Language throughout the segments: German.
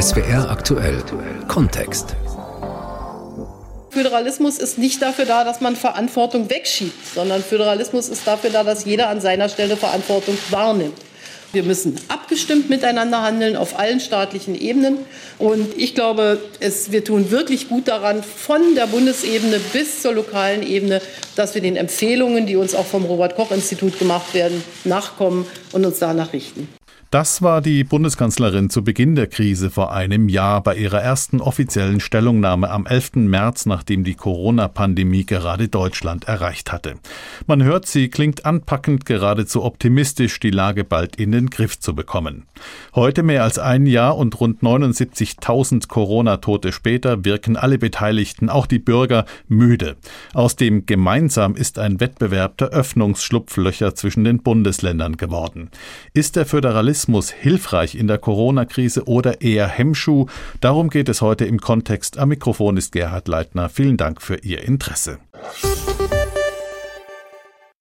SWR aktuell Kontext. Föderalismus ist nicht dafür da, dass man Verantwortung wegschiebt, sondern Föderalismus ist dafür da, dass jeder an seiner Stelle Verantwortung wahrnimmt. Wir müssen abgestimmt miteinander handeln auf allen staatlichen Ebenen. Und ich glaube, es, wir tun wirklich gut daran, von der Bundesebene bis zur lokalen Ebene, dass wir den Empfehlungen, die uns auch vom Robert Koch Institut gemacht werden, nachkommen und uns danach richten. Das war die Bundeskanzlerin zu Beginn der Krise vor einem Jahr bei ihrer ersten offiziellen Stellungnahme am 11. März, nachdem die Corona-Pandemie gerade Deutschland erreicht hatte. Man hört, sie klingt anpackend, geradezu optimistisch, die Lage bald in den Griff zu bekommen. Heute mehr als ein Jahr und rund 79.000 Corona-Tote später wirken alle Beteiligten, auch die Bürger, müde. Aus dem Gemeinsam ist ein Wettbewerb der Öffnungsschlupflöcher zwischen den Bundesländern geworden. Ist der Föderalismus Journalismus hilfreich in der Corona-Krise oder eher Hemmschuh? Darum geht es heute im Kontext. Am Mikrofon ist Gerhard Leitner. Vielen Dank für Ihr Interesse.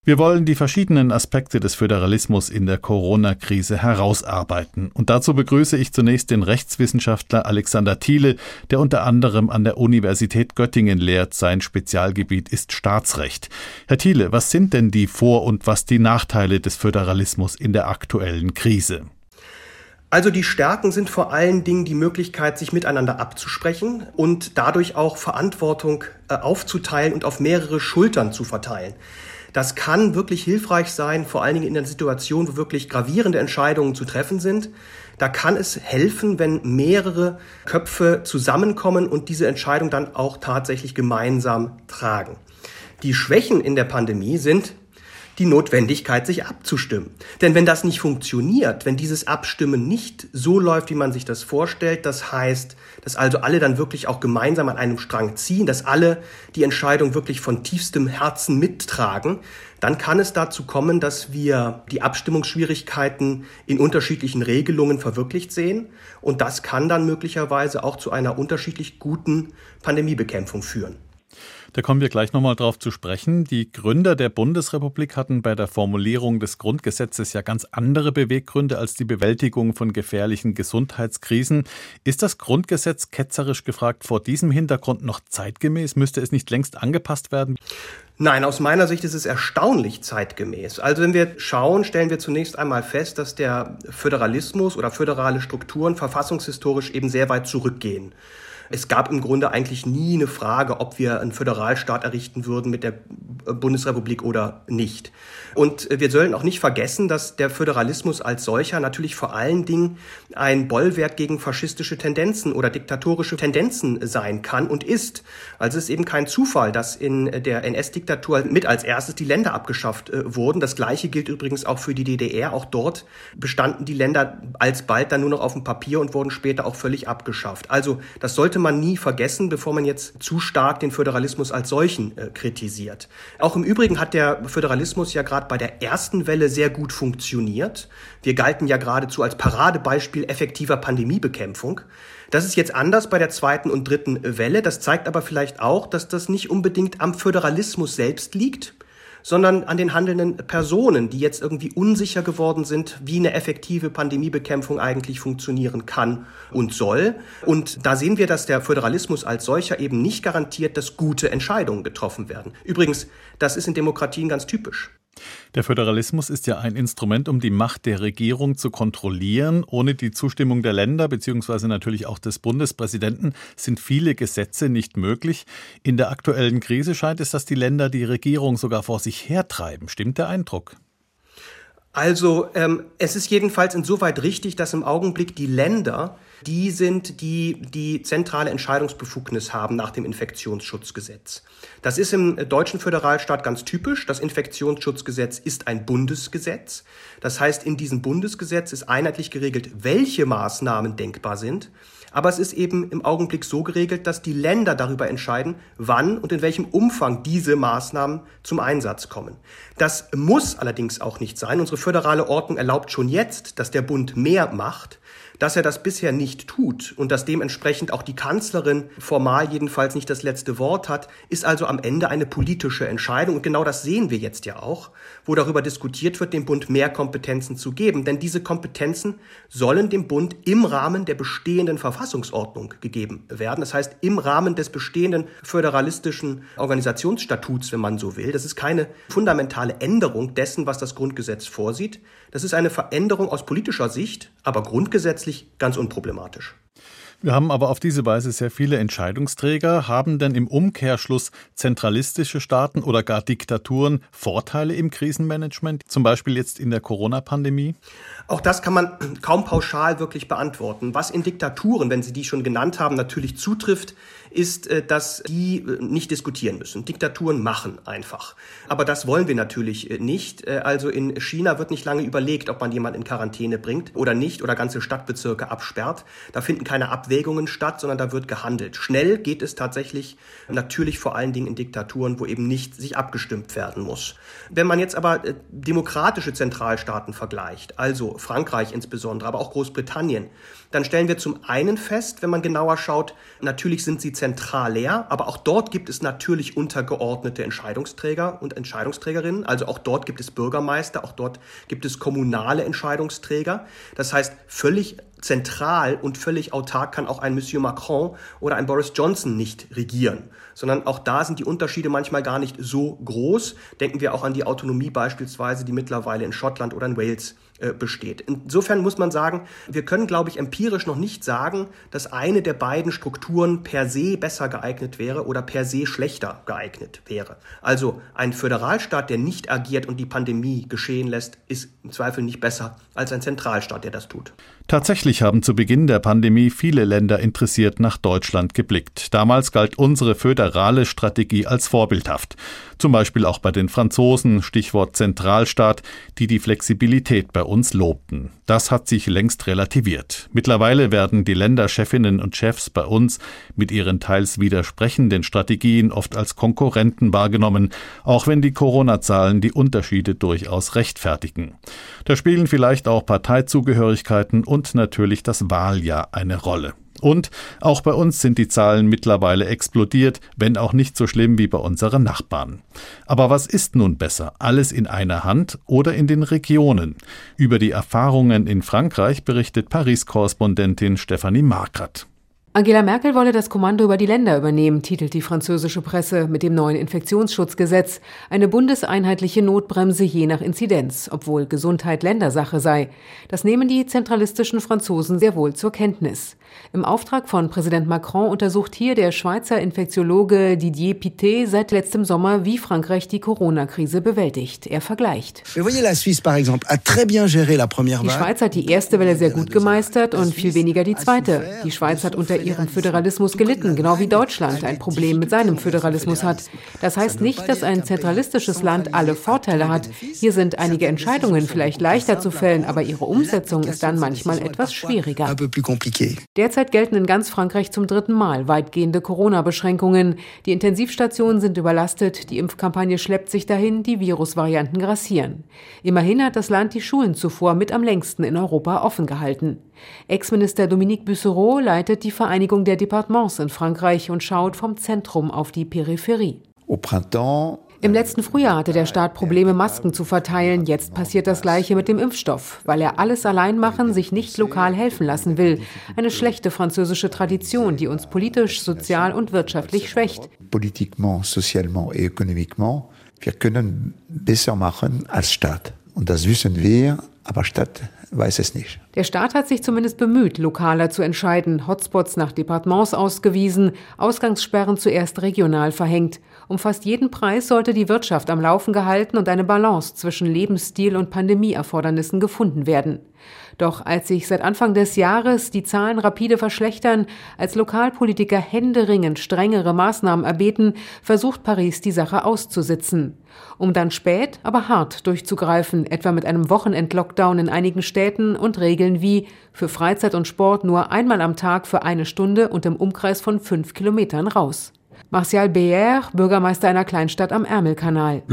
Wir wollen die verschiedenen Aspekte des Föderalismus in der Corona-Krise herausarbeiten. Und dazu begrüße ich zunächst den Rechtswissenschaftler Alexander Thiele, der unter anderem an der Universität Göttingen lehrt. Sein Spezialgebiet ist Staatsrecht. Herr Thiele, was sind denn die Vor- und was die Nachteile des Föderalismus in der aktuellen Krise? Also die Stärken sind vor allen Dingen die Möglichkeit, sich miteinander abzusprechen und dadurch auch Verantwortung äh, aufzuteilen und auf mehrere Schultern zu verteilen. Das kann wirklich hilfreich sein, vor allen Dingen in einer Situation, wo wirklich gravierende Entscheidungen zu treffen sind. Da kann es helfen, wenn mehrere Köpfe zusammenkommen und diese Entscheidung dann auch tatsächlich gemeinsam tragen. Die Schwächen in der Pandemie sind, die Notwendigkeit, sich abzustimmen. Denn wenn das nicht funktioniert, wenn dieses Abstimmen nicht so läuft, wie man sich das vorstellt, das heißt, dass also alle dann wirklich auch gemeinsam an einem Strang ziehen, dass alle die Entscheidung wirklich von tiefstem Herzen mittragen, dann kann es dazu kommen, dass wir die Abstimmungsschwierigkeiten in unterschiedlichen Regelungen verwirklicht sehen. Und das kann dann möglicherweise auch zu einer unterschiedlich guten Pandemiebekämpfung führen. Da kommen wir gleich nochmal drauf zu sprechen. Die Gründer der Bundesrepublik hatten bei der Formulierung des Grundgesetzes ja ganz andere Beweggründe als die Bewältigung von gefährlichen Gesundheitskrisen. Ist das Grundgesetz ketzerisch gefragt vor diesem Hintergrund noch zeitgemäß? Müsste es nicht längst angepasst werden? Nein, aus meiner Sicht ist es erstaunlich zeitgemäß. Also wenn wir schauen, stellen wir zunächst einmal fest, dass der Föderalismus oder föderale Strukturen verfassungshistorisch eben sehr weit zurückgehen. Es gab im Grunde eigentlich nie eine Frage, ob wir einen Föderalstaat errichten würden mit der Bundesrepublik oder nicht. Und wir sollen auch nicht vergessen, dass der Föderalismus als solcher natürlich vor allen Dingen ein Bollwerk gegen faschistische Tendenzen oder diktatorische Tendenzen sein kann und ist. Also es ist eben kein Zufall, dass in der NS-Diktatur mit als erstes die Länder abgeschafft äh, wurden. Das Gleiche gilt übrigens auch für die DDR. Auch dort bestanden die Länder alsbald dann nur noch auf dem Papier und wurden später auch völlig abgeschafft. Also das sollte man nie vergessen, bevor man jetzt zu stark den Föderalismus als solchen äh, kritisiert. Auch im Übrigen hat der Föderalismus ja gerade bei der ersten Welle sehr gut funktioniert. Wir galten ja geradezu als Paradebeispiel effektiver Pandemiebekämpfung. Das ist jetzt anders bei der zweiten und dritten Welle. Das zeigt aber vielleicht auch, dass das nicht unbedingt am Föderalismus selbst liegt, sondern an den handelnden Personen, die jetzt irgendwie unsicher geworden sind, wie eine effektive Pandemiebekämpfung eigentlich funktionieren kann und soll. Und da sehen wir, dass der Föderalismus als solcher eben nicht garantiert, dass gute Entscheidungen getroffen werden. Übrigens, das ist in Demokratien ganz typisch. Der Föderalismus ist ja ein Instrument, um die Macht der Regierung zu kontrollieren. Ohne die Zustimmung der Länder beziehungsweise natürlich auch des Bundespräsidenten sind viele Gesetze nicht möglich. In der aktuellen Krise scheint es, dass die Länder die Regierung sogar vor sich hertreiben. Stimmt der Eindruck? Also ähm, es ist jedenfalls insoweit richtig, dass im Augenblick die Länder die sind, die die zentrale Entscheidungsbefugnis haben nach dem Infektionsschutzgesetz. Das ist im deutschen Föderalstaat ganz typisch. Das Infektionsschutzgesetz ist ein Bundesgesetz. Das heißt, in diesem Bundesgesetz ist einheitlich geregelt, welche Maßnahmen denkbar sind. Aber es ist eben im Augenblick so geregelt, dass die Länder darüber entscheiden, wann und in welchem Umfang diese Maßnahmen zum Einsatz kommen. Das muss allerdings auch nicht sein. Unsere föderale Ordnung erlaubt schon jetzt, dass der Bund mehr macht. Dass er das bisher nicht tut und dass dementsprechend auch die Kanzlerin formal jedenfalls nicht das letzte Wort hat, ist also am Ende eine politische Entscheidung. Und genau das sehen wir jetzt ja auch, wo darüber diskutiert wird, dem Bund mehr Kompetenzen zu geben. Denn diese Kompetenzen sollen dem Bund im Rahmen der bestehenden Verfassungsordnung gegeben werden. Das heißt, im Rahmen des bestehenden föderalistischen Organisationsstatuts, wenn man so will. Das ist keine fundamentale Änderung dessen, was das Grundgesetz vorsieht. Das ist eine Veränderung aus politischer Sicht, aber grundgesetzlich ganz unproblematisch. Wir haben aber auf diese Weise sehr viele Entscheidungsträger. Haben denn im Umkehrschluss zentralistische Staaten oder gar Diktaturen Vorteile im Krisenmanagement, zum Beispiel jetzt in der Corona-Pandemie? Auch das kann man kaum pauschal wirklich beantworten. Was in Diktaturen, wenn Sie die schon genannt haben, natürlich zutrifft, ist, äh, dass die äh, nicht diskutieren müssen. Diktaturen machen einfach. Aber das wollen wir natürlich äh, nicht. Also in China wird nicht lange überlegt, ob man jemanden in Quarantäne bringt oder nicht oder ganze Stadtbezirke absperrt. Da finden keine Abwägungen statt, sondern da wird gehandelt. Schnell geht es tatsächlich natürlich vor allen Dingen in Diktaturen, wo eben nicht sich abgestimmt werden muss. Wenn man jetzt aber demokratische Zentralstaaten vergleicht, also Frankreich insbesondere, aber auch Großbritannien, dann stellen wir zum einen fest, wenn man genauer schaut, natürlich sind sie zentral leer, aber auch dort gibt es natürlich untergeordnete Entscheidungsträger und Entscheidungsträgerinnen. Also auch dort gibt es Bürgermeister, auch dort gibt es kommunale Entscheidungsträger. Das heißt, völlig zentral und völlig autark kann auch ein Monsieur Macron oder ein Boris Johnson nicht regieren, sondern auch da sind die Unterschiede manchmal gar nicht so groß. Denken wir auch an die Autonomie beispielsweise, die mittlerweile in Schottland oder in Wales besteht. Insofern muss man sagen, wir können, glaube ich, empirisch noch nicht sagen, dass eine der beiden Strukturen per se besser geeignet wäre oder per se schlechter geeignet wäre. Also ein Föderalstaat, der nicht agiert und die Pandemie geschehen lässt, ist im Zweifel nicht besser als ein Zentralstaat, der das tut. Tatsächlich haben zu Beginn der Pandemie viele Länder interessiert nach Deutschland geblickt. Damals galt unsere föderale Strategie als vorbildhaft. Zum Beispiel auch bei den Franzosen, Stichwort Zentralstaat, die die Flexibilität bei uns lobten. Das hat sich längst relativiert. Mittlerweile werden die Länderchefinnen und Chefs bei uns mit ihren teils widersprechenden Strategien oft als Konkurrenten wahrgenommen, auch wenn die Corona-Zahlen die Unterschiede durchaus rechtfertigen. Da spielen vielleicht auch Parteizugehörigkeiten und natürlich das Wahljahr eine Rolle. Und auch bei uns sind die Zahlen mittlerweile explodiert, wenn auch nicht so schlimm wie bei unseren Nachbarn. Aber was ist nun besser? Alles in einer Hand oder in den Regionen? Über die Erfahrungen in Frankreich berichtet Paris-Korrespondentin Stefanie Markert. Angela Merkel wolle das Kommando über die Länder übernehmen, titelt die französische Presse mit dem neuen Infektionsschutzgesetz. Eine bundeseinheitliche Notbremse je nach Inzidenz, obwohl Gesundheit Ländersache sei. Das nehmen die zentralistischen Franzosen sehr wohl zur Kenntnis. Im Auftrag von Präsident Macron untersucht hier der Schweizer Infektiologe Didier Pité seit letztem Sommer, wie Frankreich die Corona-Krise bewältigt. Er vergleicht. Die Schweiz hat die erste Welle sehr gut gemeistert und viel weniger die zweite. Die Schweiz hat unter ihrem Föderalismus gelitten, genau wie Deutschland ein Problem mit seinem Föderalismus hat. Das heißt nicht, dass ein zentralistisches Land alle Vorteile hat. Hier sind einige Entscheidungen vielleicht leichter zu fällen, aber ihre Umsetzung ist dann manchmal etwas schwieriger. Derzeit gelten in ganz Frankreich zum dritten Mal weitgehende Corona-Beschränkungen. Die Intensivstationen sind überlastet, die Impfkampagne schleppt sich dahin, die Virusvarianten grassieren. Immerhin hat das Land die Schulen zuvor mit am längsten in Europa offen gehalten. Ex-Minister Dominique Bussereau leitet die Vereinigung der Departements in Frankreich und schaut vom Zentrum auf die Peripherie. Im letzten Frühjahr hatte der Staat Probleme, Masken zu verteilen. Jetzt passiert das Gleiche mit dem Impfstoff, weil er alles allein machen, sich nicht lokal helfen lassen will. Eine schlechte französische Tradition, die uns politisch, sozial und wirtschaftlich schwächt. Politiquement, sozialement et économiquement, wir können besser machen als Staat. Und das wissen wir, aber Stadt weiß es nicht. Der Staat hat sich zumindest bemüht, lokaler zu entscheiden, Hotspots nach Departements ausgewiesen, Ausgangssperren zuerst regional verhängt. Um fast jeden Preis sollte die Wirtschaft am Laufen gehalten und eine Balance zwischen Lebensstil und Pandemieerfordernissen gefunden werden. Doch als sich seit Anfang des Jahres die Zahlen rapide verschlechtern, als Lokalpolitiker händeringend strengere Maßnahmen erbeten, versucht Paris die Sache auszusitzen. Um dann spät, aber hart durchzugreifen, etwa mit einem Wochenend-Lockdown in einigen Städten und Regeln wie für Freizeit und Sport nur einmal am Tag für eine Stunde und im Umkreis von fünf Kilometern raus. Martial Beyer, Bürgermeister einer Kleinstadt am Ärmelkanal.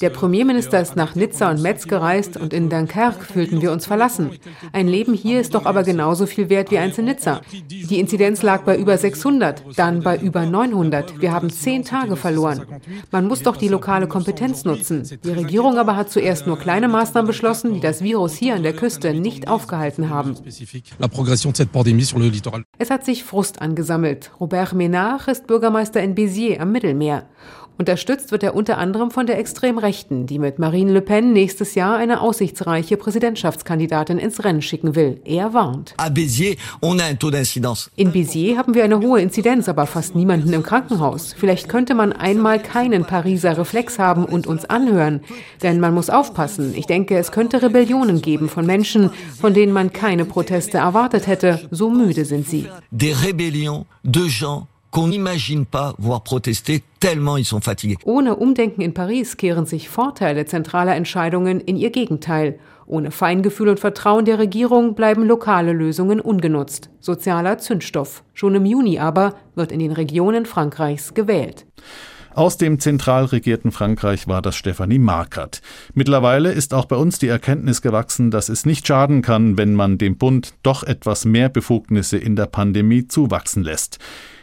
Der Premierminister ist nach Nizza und Metz gereist und in Dunkerque fühlten wir uns verlassen. Ein Leben hier ist doch aber genauso viel wert wie eins in Nizza. Die Inzidenz lag bei über 600, dann bei über 900. Wir haben zehn Tage verloren. Man muss doch die lokale Kompetenz nutzen. Die Regierung aber hat zuerst nur kleine Maßnahmen beschlossen, die das Virus hier an der Küste nicht aufgehalten haben. Es hat sich Frust angesammelt. Robert Ménard ist Bürgermeister in Béziers am Mittelmeer. Unterstützt wird er unter anderem von der Extremrechten, die mit Marine Le Pen nächstes Jahr eine aussichtsreiche Präsidentschaftskandidatin ins Rennen schicken will. Er warnt. In Béziers haben wir eine hohe Inzidenz, aber fast niemanden im Krankenhaus. Vielleicht könnte man einmal keinen Pariser Reflex haben und uns anhören. Denn man muss aufpassen. Ich denke, es könnte Rebellionen geben von Menschen, von denen man keine Proteste erwartet hätte. So müde sind sie. Des rébellions de gens qu'on n'imagine pas voir protester, tellement ils sont fatigués. Ohne Umdenken in Paris kehren sich Vorteile zentraler Entscheidungen in ihr Gegenteil. Ohne Feingefühl und Vertrauen der Regierung bleiben lokale Lösungen ungenutzt. Sozialer Zündstoff. Schon im Juni aber wird in den Regionen Frankreichs gewählt. Aus dem zentral regierten Frankreich war das Stefanie Markert. Mittlerweile ist auch bei uns die Erkenntnis gewachsen, dass es nicht schaden kann, wenn man dem Bund doch etwas mehr Befugnisse in der Pandemie zuwachsen lässt.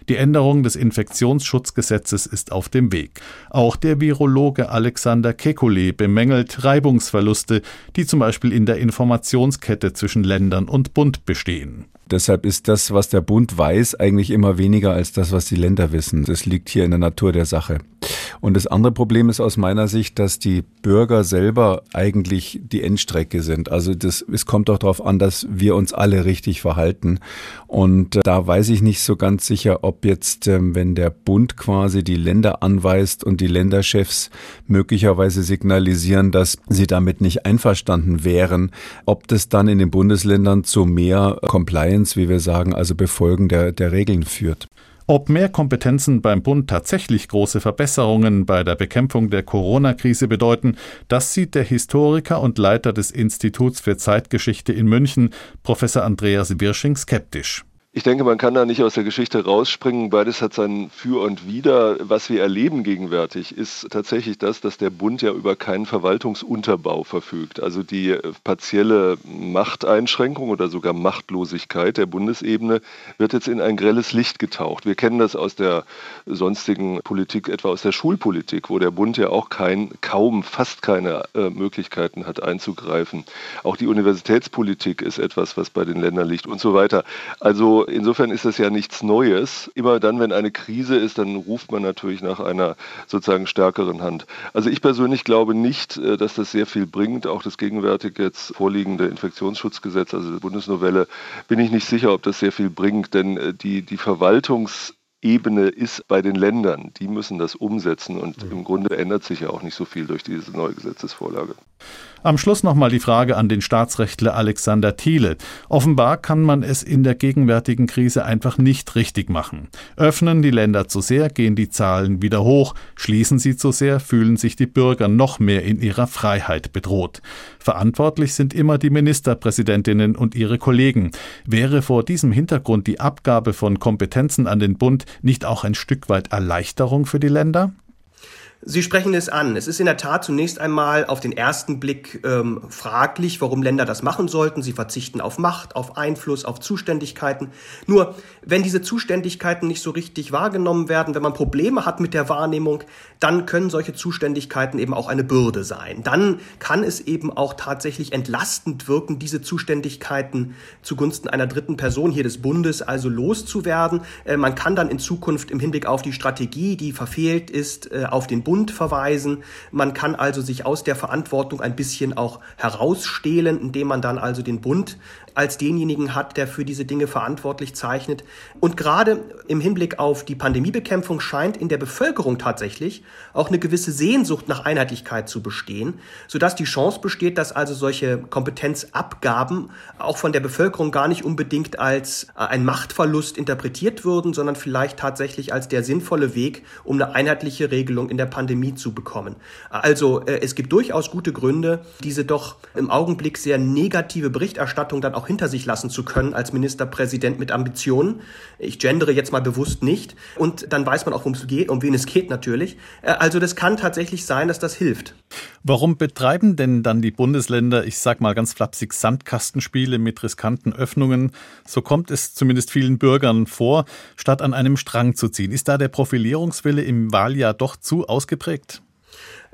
Die Änderung des Infektionsschutzgesetzes ist auf dem Weg. Auch der Virologe Alexander Kekulé bemängelt Reibungsverluste, die zum Beispiel in der Informationskette zwischen Ländern und Bund bestehen. Deshalb ist das, was der Bund weiß, eigentlich immer weniger als das, was die Länder wissen. Das liegt hier in der Natur der Sache. Und das andere Problem ist aus meiner Sicht, dass die Bürger selber eigentlich die Endstrecke sind. Also das, es kommt auch darauf an, dass wir uns alle richtig verhalten. Und äh, da weiß ich nicht so ganz sicher, ob jetzt, ähm, wenn der Bund quasi die Länder anweist und die Länderchefs möglicherweise signalisieren, dass sie damit nicht einverstanden wären, ob das dann in den Bundesländern zu mehr Compliance, wie wir sagen, also Befolgen der, der Regeln führt. Ob mehr Kompetenzen beim Bund tatsächlich große Verbesserungen bei der Bekämpfung der Corona-Krise bedeuten, das sieht der Historiker und Leiter des Instituts für Zeitgeschichte in München, Professor Andreas Wirsching, skeptisch. Ich denke, man kann da nicht aus der Geschichte rausspringen. Beides hat sein Für und Wider. Was wir erleben gegenwärtig, ist tatsächlich das, dass der Bund ja über keinen Verwaltungsunterbau verfügt. Also die partielle Machteinschränkung oder sogar Machtlosigkeit der Bundesebene wird jetzt in ein grelles Licht getaucht. Wir kennen das aus der sonstigen Politik, etwa aus der Schulpolitik, wo der Bund ja auch kein, kaum, fast keine äh, Möglichkeiten hat einzugreifen. Auch die Universitätspolitik ist etwas, was bei den Ländern liegt und so weiter. Also insofern ist das ja nichts Neues. Immer dann, wenn eine Krise ist, dann ruft man natürlich nach einer sozusagen stärkeren Hand. Also ich persönlich glaube nicht, äh, dass das sehr viel bringt. Auch das gegenwärtig jetzt vorliegende Infektionsschutzgesetz, also die Bundesnovelle, bin ich nicht sicher, ob das sehr viel bringt, denn äh, die, die Verwaltungs Ebene ist bei den Ländern. Die müssen das umsetzen und mhm. im Grunde ändert sich ja auch nicht so viel durch diese neue Gesetzesvorlage. Am Schluss nochmal die Frage an den Staatsrechtler Alexander Thiele. Offenbar kann man es in der gegenwärtigen Krise einfach nicht richtig machen. Öffnen die Länder zu sehr, gehen die Zahlen wieder hoch. Schließen sie zu sehr, fühlen sich die Bürger noch mehr in ihrer Freiheit bedroht. Verantwortlich sind immer die Ministerpräsidentinnen und ihre Kollegen. Wäre vor diesem Hintergrund die Abgabe von Kompetenzen an den Bund nicht auch ein Stück weit Erleichterung für die Länder? Sie sprechen es an. Es ist in der Tat zunächst einmal auf den ersten Blick ähm, fraglich, warum Länder das machen sollten. Sie verzichten auf Macht, auf Einfluss, auf Zuständigkeiten. Nur, wenn diese Zuständigkeiten nicht so richtig wahrgenommen werden, wenn man Probleme hat mit der Wahrnehmung, dann können solche Zuständigkeiten eben auch eine Bürde sein. Dann kann es eben auch tatsächlich entlastend wirken, diese Zuständigkeiten zugunsten einer dritten Person hier des Bundes also loszuwerden. Äh, man kann dann in Zukunft im Hinblick auf die Strategie, die verfehlt ist, äh, auf den Bund verweisen. Man kann also sich aus der Verantwortung ein bisschen auch herausstehlen, indem man dann also den Bund als denjenigen hat, der für diese Dinge verantwortlich zeichnet. Und gerade im Hinblick auf die Pandemiebekämpfung scheint in der Bevölkerung tatsächlich auch eine gewisse Sehnsucht nach Einheitlichkeit zu bestehen, sodass die Chance besteht, dass also solche Kompetenzabgaben auch von der Bevölkerung gar nicht unbedingt als ein Machtverlust interpretiert würden, sondern vielleicht tatsächlich als der sinnvolle Weg, um eine einheitliche Regelung in der Pandemie zu bekommen. Also äh, es gibt durchaus gute Gründe, diese doch im Augenblick sehr negative Berichterstattung dann auch hinter sich lassen zu können als Ministerpräsident mit Ambitionen. Ich gendere jetzt mal bewusst nicht. Und dann weiß man auch, worum es geht, um wen es geht natürlich. Äh, also das kann tatsächlich sein, dass das hilft. Warum betreiben denn dann die Bundesländer, ich sag mal ganz flapsig, Sandkastenspiele mit riskanten Öffnungen? So kommt es zumindest vielen Bürgern vor, statt an einem Strang zu ziehen. Ist da der Profilierungswille im Wahljahr doch zu ausgeprägt?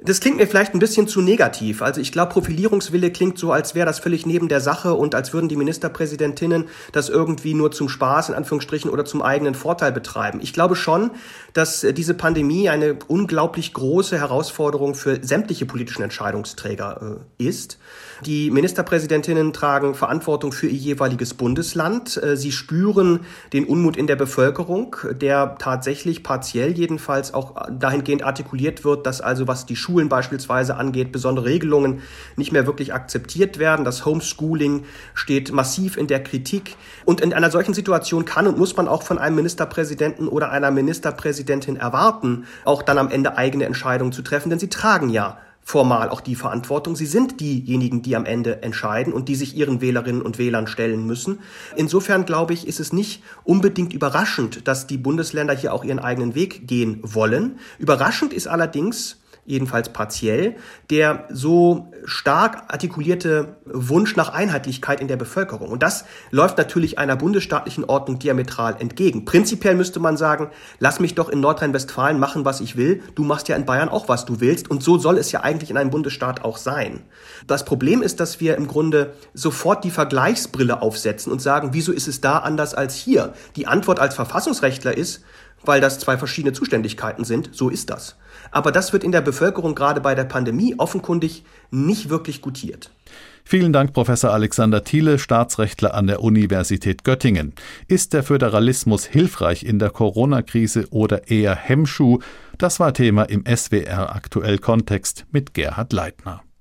Das klingt mir vielleicht ein bisschen zu negativ. Also ich glaube, Profilierungswille klingt so, als wäre das völlig neben der Sache und als würden die Ministerpräsidentinnen das irgendwie nur zum Spaß in Anführungsstrichen oder zum eigenen Vorteil betreiben. Ich glaube schon, dass diese Pandemie eine unglaublich große Herausforderung für sämtliche politischen Entscheidungsträger äh, ist. Die Ministerpräsidentinnen tragen Verantwortung für ihr jeweiliges Bundesland. Äh, sie spüren den Unmut in der Bevölkerung, der tatsächlich partiell jedenfalls auch dahingehend artikuliert wird, dass also was die Schulen beispielsweise angeht, besondere Regelungen nicht mehr wirklich akzeptiert werden. Das Homeschooling steht massiv in der Kritik. Und in einer solchen Situation kann und muss man auch von einem Ministerpräsidenten oder einer Ministerpräsidentin erwarten, auch dann am Ende eigene Entscheidungen zu treffen, denn sie tragen ja formal auch die Verantwortung. Sie sind diejenigen, die am Ende entscheiden und die sich ihren Wählerinnen und Wählern stellen müssen. Insofern glaube ich, ist es nicht unbedingt überraschend, dass die Bundesländer hier auch ihren eigenen Weg gehen wollen. Überraschend ist allerdings, jedenfalls partiell, der so stark artikulierte Wunsch nach Einheitlichkeit in der Bevölkerung. Und das läuft natürlich einer bundesstaatlichen Ordnung diametral entgegen. Prinzipiell müsste man sagen, lass mich doch in Nordrhein-Westfalen machen, was ich will. Du machst ja in Bayern auch, was du willst. Und so soll es ja eigentlich in einem Bundesstaat auch sein. Das Problem ist, dass wir im Grunde sofort die Vergleichsbrille aufsetzen und sagen, wieso ist es da anders als hier? Die Antwort als Verfassungsrechtler ist, weil das zwei verschiedene Zuständigkeiten sind. So ist das. Aber das wird in der Bevölkerung gerade bei der Pandemie offenkundig nicht wirklich gutiert. Vielen Dank, Professor Alexander Thiele, Staatsrechtler an der Universität Göttingen. Ist der Föderalismus hilfreich in der Corona-Krise oder eher Hemmschuh? Das war Thema im SWR Aktuell Kontext mit Gerhard Leitner.